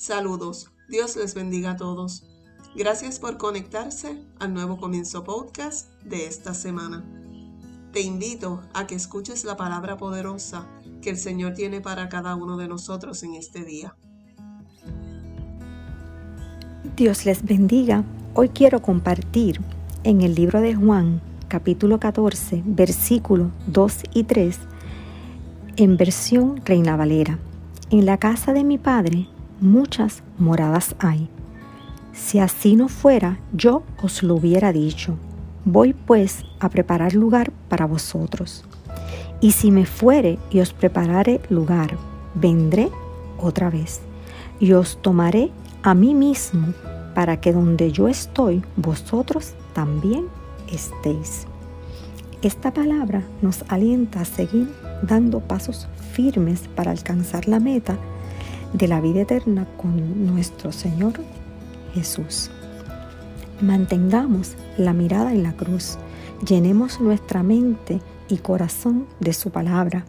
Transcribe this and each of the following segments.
Saludos, Dios les bendiga a todos. Gracias por conectarse al nuevo comienzo podcast de esta semana. Te invito a que escuches la palabra poderosa que el Señor tiene para cada uno de nosotros en este día. Dios les bendiga. Hoy quiero compartir en el libro de Juan, capítulo 14, versículos 2 y 3, en versión Reina Valera. En la casa de mi Padre muchas moradas hay. Si así no fuera, yo os lo hubiera dicho. Voy pues a preparar lugar para vosotros. Y si me fuere y os preparare lugar, vendré otra vez y os tomaré a mí mismo para que donde yo estoy, vosotros también estéis. Esta palabra nos alienta a seguir dando pasos firmes para alcanzar la meta de la vida eterna con nuestro Señor Jesús. Mantengamos la mirada en la cruz, llenemos nuestra mente y corazón de su palabra.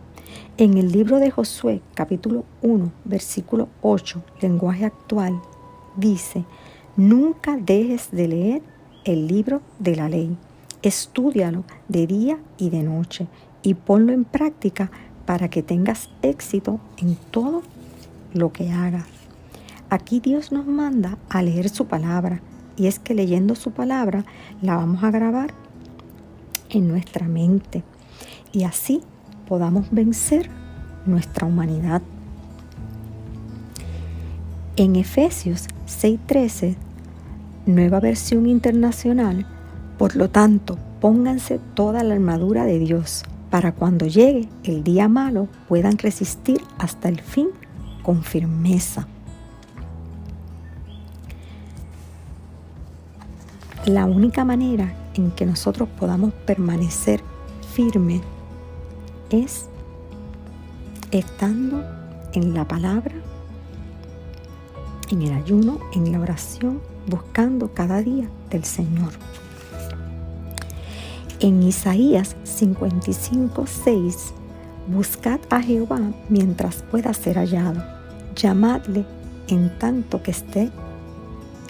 En el libro de Josué, capítulo 1, versículo 8, lenguaje actual, dice, nunca dejes de leer el libro de la ley. Estúdialo de día y de noche y ponlo en práctica para que tengas éxito en todo lo que hagas. Aquí Dios nos manda a leer su palabra y es que leyendo su palabra la vamos a grabar en nuestra mente y así podamos vencer nuestra humanidad. En Efesios 6:13, nueva versión internacional, por lo tanto, pónganse toda la armadura de Dios para cuando llegue el día malo puedan resistir hasta el fin con firmeza. La única manera en que nosotros podamos permanecer firmes es estando en la palabra, en el ayuno, en la oración, buscando cada día del Señor. En Isaías 55, 6 Buscad a Jehová mientras pueda ser hallado. Llamadle en tanto que esté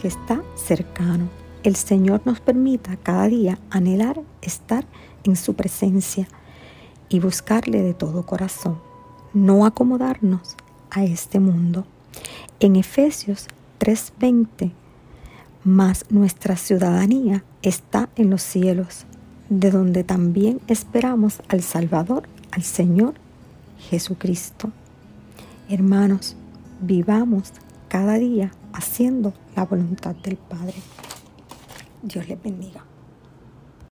que está cercano. El Señor nos permita cada día anhelar estar en su presencia y buscarle de todo corazón, no acomodarnos a este mundo. En Efesios 3:20, mas nuestra ciudadanía está en los cielos, de donde también esperamos al Salvador al Señor Jesucristo. Hermanos, vivamos cada día haciendo la voluntad del Padre. Dios les bendiga.